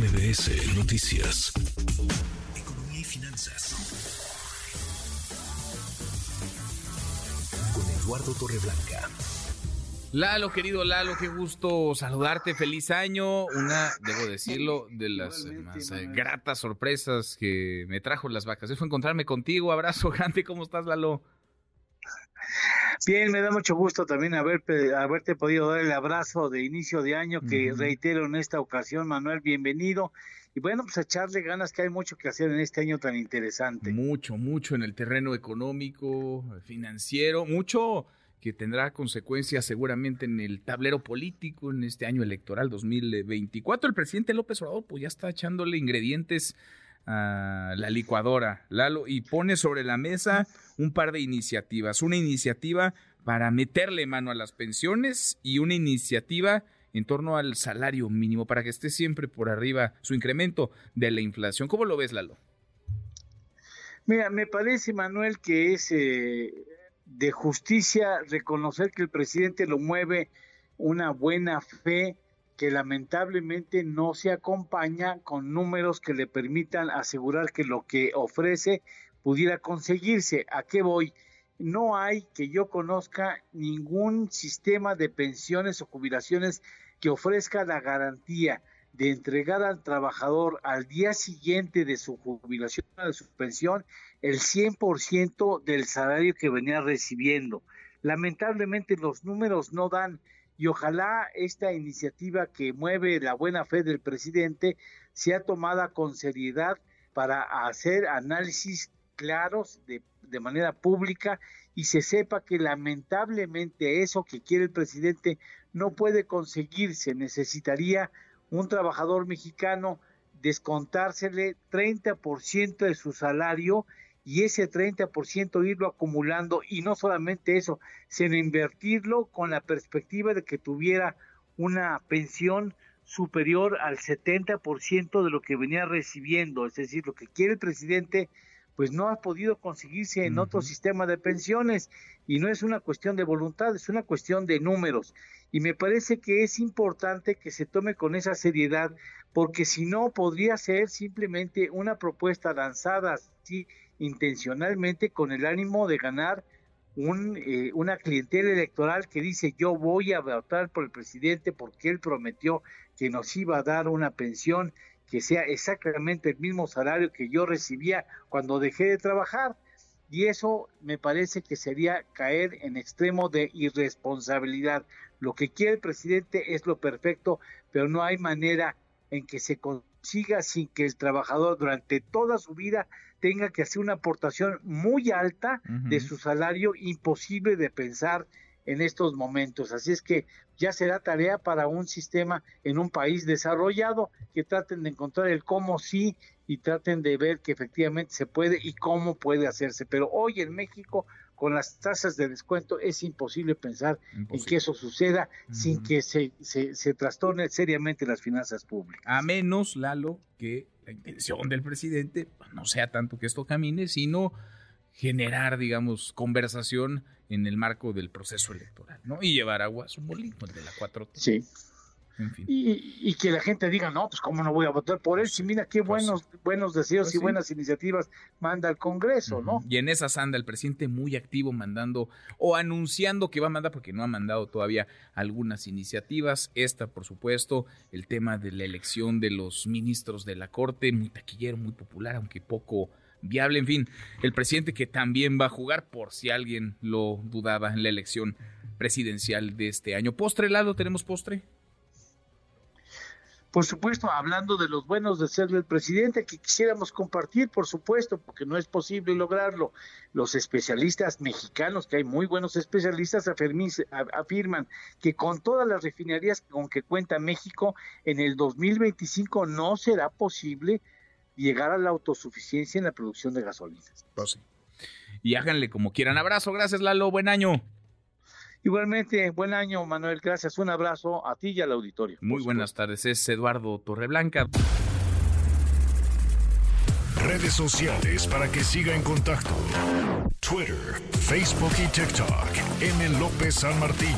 MBS Noticias. Economía y finanzas. Con Eduardo Torreblanca. Lalo, querido Lalo, qué gusto saludarte, feliz año. Una, debo decirlo, de las más eh, gratas sorpresas que me trajo las vacaciones fue encontrarme contigo. Abrazo grande, ¿cómo estás, Lalo? Bien, me da mucho gusto también haberte podido dar el abrazo de inicio de año que reitero en esta ocasión, Manuel, bienvenido. Y bueno, pues echarle ganas que hay mucho que hacer en este año tan interesante. Mucho, mucho en el terreno económico, financiero, mucho que tendrá consecuencias seguramente en el tablero político en este año electoral 2024. El presidente López Obrador pues ya está echándole ingredientes a la licuadora, Lalo, y pone sobre la mesa un par de iniciativas. Una iniciativa para meterle mano a las pensiones y una iniciativa en torno al salario mínimo para que esté siempre por arriba su incremento de la inflación. ¿Cómo lo ves, Lalo? Mira, me parece, Manuel, que es eh, de justicia reconocer que el presidente lo mueve una buena fe que lamentablemente no se acompaña con números que le permitan asegurar que lo que ofrece pudiera conseguirse. ¿A qué voy? No hay que yo conozca ningún sistema de pensiones o jubilaciones que ofrezca la garantía de entregar al trabajador al día siguiente de su jubilación o de su pensión el 100% del salario que venía recibiendo. Lamentablemente los números no dan y ojalá esta iniciativa que mueve la buena fe del presidente sea tomada con seriedad para hacer análisis claros de, de, manera pública y se sepa que lamentablemente eso que quiere el presidente no puede conseguirse. Necesitaría un trabajador mexicano descontársele 30% de su salario y ese 30% irlo acumulando y no solamente eso, sino invertirlo con la perspectiva de que tuviera una pensión superior al 70% de lo que venía recibiendo, es decir, lo que quiere el presidente pues no ha podido conseguirse en otro sistema de pensiones y no es una cuestión de voluntad, es una cuestión de números. Y me parece que es importante que se tome con esa seriedad porque si no podría ser simplemente una propuesta lanzada así intencionalmente con el ánimo de ganar un, eh, una clientela electoral que dice yo voy a votar por el presidente porque él prometió que nos iba a dar una pensión que sea exactamente el mismo salario que yo recibía cuando dejé de trabajar. Y eso me parece que sería caer en extremo de irresponsabilidad. Lo que quiere el presidente es lo perfecto, pero no hay manera en que se sin que el trabajador durante toda su vida tenga que hacer una aportación muy alta de su salario, imposible de pensar en estos momentos. Así es que ya será tarea para un sistema en un país desarrollado que traten de encontrar el cómo sí y traten de ver que efectivamente se puede y cómo puede hacerse. Pero hoy en México con las tasas de descuento es imposible pensar en que eso suceda sin que se, se, se trastorne seriamente las finanzas públicas. A menos, Lalo, que la intención del presidente no sea tanto que esto camine, sino generar, digamos, conversación en el marco del proceso electoral, ¿no? Y llevar agua a su molino, el de la 4 Sí. Y, que la gente diga, no, pues cómo no voy a votar por él, si mira qué pues buenos, buenos deseos pues y buenas iniciativas manda al Congreso, ¿no? Y en esa anda el presidente muy activo mandando o anunciando que va a mandar, porque no ha mandado todavía algunas iniciativas, esta por supuesto, el tema de la elección de los ministros de la Corte, muy taquillero, muy popular, aunque poco viable. En fin, el presidente que también va a jugar, por si alguien lo dudaba en la elección presidencial de este año. ¿Postre, Lalo? ¿Tenemos postre? Por supuesto, hablando de los buenos deseos del presidente, que quisiéramos compartir, por supuesto, porque no es posible lograrlo. Los especialistas mexicanos, que hay muy buenos especialistas, afirman que con todas las refinerías con que cuenta México, en el 2025 no será posible llegar a la autosuficiencia en la producción de gasolinas. Pues y háganle como quieran. Abrazo, gracias Lalo, buen año. Igualmente, buen año Manuel, gracias. Un abrazo a ti y al auditorio. Muy buenas tardes, es Eduardo Torreblanca. Redes sociales para que siga en contacto: Twitter, Facebook y TikTok. M. López San Martín.